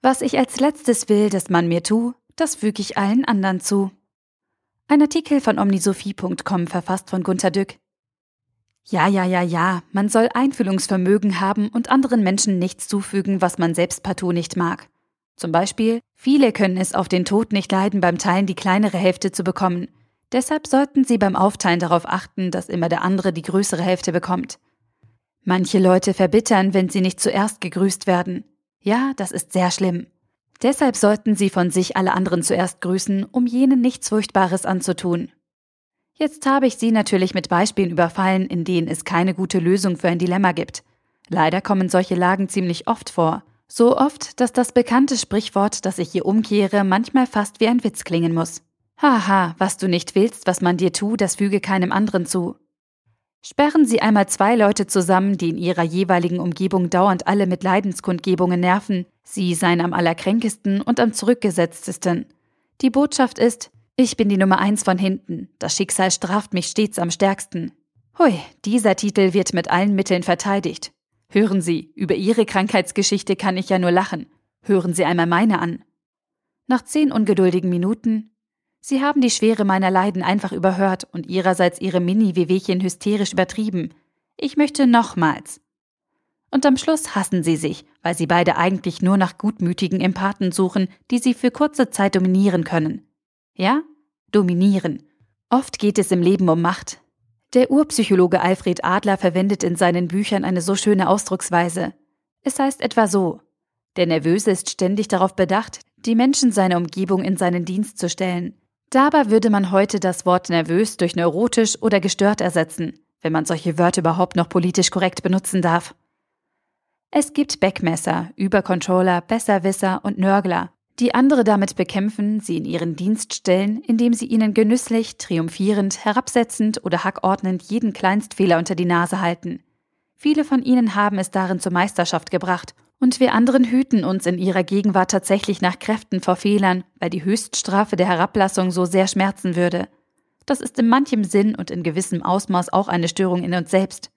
Was ich als letztes will, dass man mir tu, das füge ich allen anderen zu. Ein Artikel von omnisophie.com verfasst von Gunter Dück. Ja, ja, ja, ja, man soll Einfühlungsvermögen haben und anderen Menschen nichts zufügen, was man selbst partout nicht mag. Zum Beispiel, viele können es auf den Tod nicht leiden, beim Teilen die kleinere Hälfte zu bekommen. Deshalb sollten sie beim Aufteilen darauf achten, dass immer der andere die größere Hälfte bekommt. Manche Leute verbittern, wenn sie nicht zuerst gegrüßt werden. Ja, das ist sehr schlimm. Deshalb sollten sie von sich alle anderen zuerst grüßen, um jenen nichts Furchtbares anzutun. Jetzt habe ich Sie natürlich mit Beispielen überfallen, in denen es keine gute Lösung für ein Dilemma gibt. Leider kommen solche Lagen ziemlich oft vor. So oft, dass das bekannte Sprichwort, das ich hier umkehre, manchmal fast wie ein Witz klingen muss. Haha, was du nicht willst, was man dir tut, das füge keinem anderen zu. Sperren Sie einmal zwei Leute zusammen, die in ihrer jeweiligen Umgebung dauernd alle mit Leidenskundgebungen nerven. Sie seien am allerkränkesten und am zurückgesetztesten. Die Botschaft ist, ich bin die Nummer eins von hinten. Das Schicksal straft mich stets am stärksten. Hui, dieser Titel wird mit allen Mitteln verteidigt. Hören Sie, über Ihre Krankheitsgeschichte kann ich ja nur lachen. Hören Sie einmal meine an. Nach zehn ungeduldigen Minuten. Sie haben die Schwere meiner Leiden einfach überhört und ihrerseits Ihre Mini-Wehwehchen hysterisch übertrieben. Ich möchte nochmals. Und am Schluss hassen sie sich, weil sie beide eigentlich nur nach gutmütigen Empathen suchen, die sie für kurze Zeit dominieren können. Ja? Dominieren. Oft geht es im Leben um Macht. Der Urpsychologe Alfred Adler verwendet in seinen Büchern eine so schöne Ausdrucksweise. Es heißt etwa so. Der Nervöse ist ständig darauf bedacht, die Menschen seiner Umgebung in seinen Dienst zu stellen. Dabei würde man heute das Wort nervös durch neurotisch oder gestört ersetzen, wenn man solche Wörter überhaupt noch politisch korrekt benutzen darf. Es gibt Backmesser, Übercontroller, Besserwisser und Nörgler, die andere damit bekämpfen, sie in ihren Dienst stellen, indem sie ihnen genüsslich, triumphierend, herabsetzend oder hackordnend jeden Kleinstfehler unter die Nase halten. Viele von ihnen haben es darin zur Meisterschaft gebracht, und wir anderen hüten uns in ihrer Gegenwart tatsächlich nach Kräften vor Fehlern, weil die Höchststrafe der Herablassung so sehr schmerzen würde. Das ist in manchem Sinn und in gewissem Ausmaß auch eine Störung in uns selbst.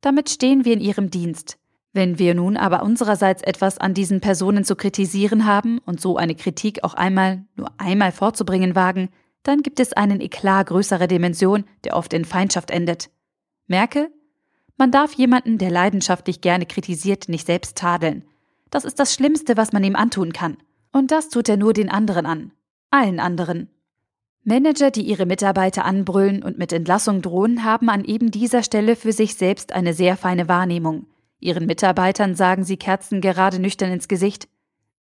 Damit stehen wir in ihrem Dienst, wenn wir nun aber unsererseits etwas an diesen Personen zu kritisieren haben und so eine Kritik auch einmal, nur einmal vorzubringen wagen, dann gibt es einen Eklat größerer Dimension, der oft in Feindschaft endet. Merke, man darf jemanden, der leidenschaftlich gerne kritisiert, nicht selbst tadeln. Das ist das Schlimmste, was man ihm antun kann. Und das tut er nur den anderen an. Allen anderen. Manager, die ihre Mitarbeiter anbrüllen und mit Entlassung drohen, haben an eben dieser Stelle für sich selbst eine sehr feine Wahrnehmung. Ihren Mitarbeitern sagen sie Kerzen gerade nüchtern ins Gesicht.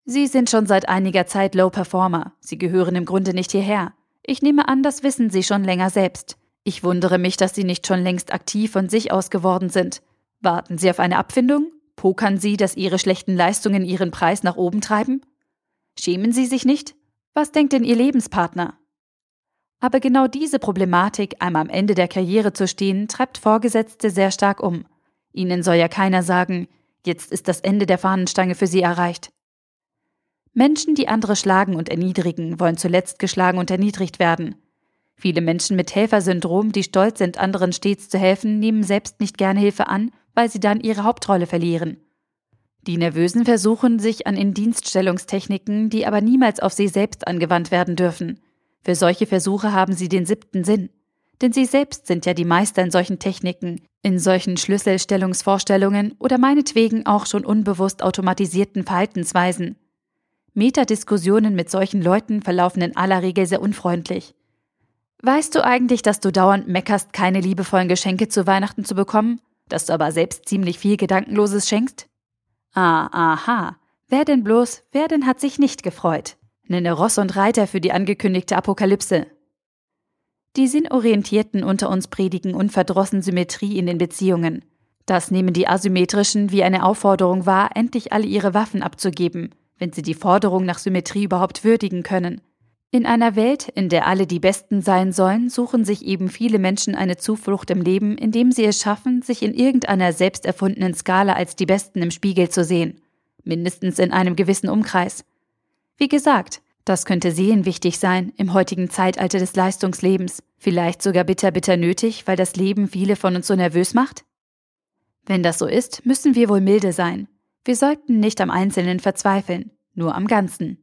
Sie sind schon seit einiger Zeit Low Performer. Sie gehören im Grunde nicht hierher. Ich nehme an, das wissen Sie schon länger selbst. Ich wundere mich, dass Sie nicht schon längst aktiv von sich aus geworden sind. Warten Sie auf eine Abfindung? Pokern Sie, dass Ihre schlechten Leistungen Ihren Preis nach oben treiben? Schämen Sie sich nicht? Was denkt denn Ihr Lebenspartner? Aber genau diese Problematik, einmal am Ende der Karriere zu stehen, treibt Vorgesetzte sehr stark um. Ihnen soll ja keiner sagen, jetzt ist das Ende der Fahnenstange für Sie erreicht. Menschen, die andere schlagen und erniedrigen, wollen zuletzt geschlagen und erniedrigt werden. Viele Menschen mit Helfersyndrom, die stolz sind, anderen stets zu helfen, nehmen selbst nicht gerne Hilfe an, weil sie dann ihre Hauptrolle verlieren. Die Nervösen versuchen sich an Indienststellungstechniken, die aber niemals auf sie selbst angewandt werden dürfen. Für solche Versuche haben sie den siebten Sinn. Denn sie selbst sind ja die Meister in solchen Techniken, in solchen Schlüsselstellungsvorstellungen oder meinetwegen auch schon unbewusst automatisierten Verhaltensweisen. Metadiskussionen mit solchen Leuten verlaufen in aller Regel sehr unfreundlich. Weißt du eigentlich, dass du dauernd meckerst, keine liebevollen Geschenke zu Weihnachten zu bekommen, dass du aber selbst ziemlich viel Gedankenloses schenkst? Ah, aha. Wer denn bloß, wer denn hat sich nicht gefreut? Nenne Ross und Reiter für die angekündigte Apokalypse. Die Sinnorientierten unter uns predigen unverdrossen Symmetrie in den Beziehungen. Das nehmen die Asymmetrischen wie eine Aufforderung wahr, endlich alle ihre Waffen abzugeben, wenn sie die Forderung nach Symmetrie überhaupt würdigen können. In einer Welt, in der alle die Besten sein sollen, suchen sich eben viele Menschen eine Zuflucht im Leben, indem sie es schaffen, sich in irgendeiner selbst erfundenen Skala als die Besten im Spiegel zu sehen. Mindestens in einem gewissen Umkreis. Wie gesagt, das könnte seelenwichtig sein im heutigen Zeitalter des Leistungslebens, vielleicht sogar bitter, bitter nötig, weil das Leben viele von uns so nervös macht? Wenn das so ist, müssen wir wohl milde sein. Wir sollten nicht am Einzelnen verzweifeln. nur am Ganzen.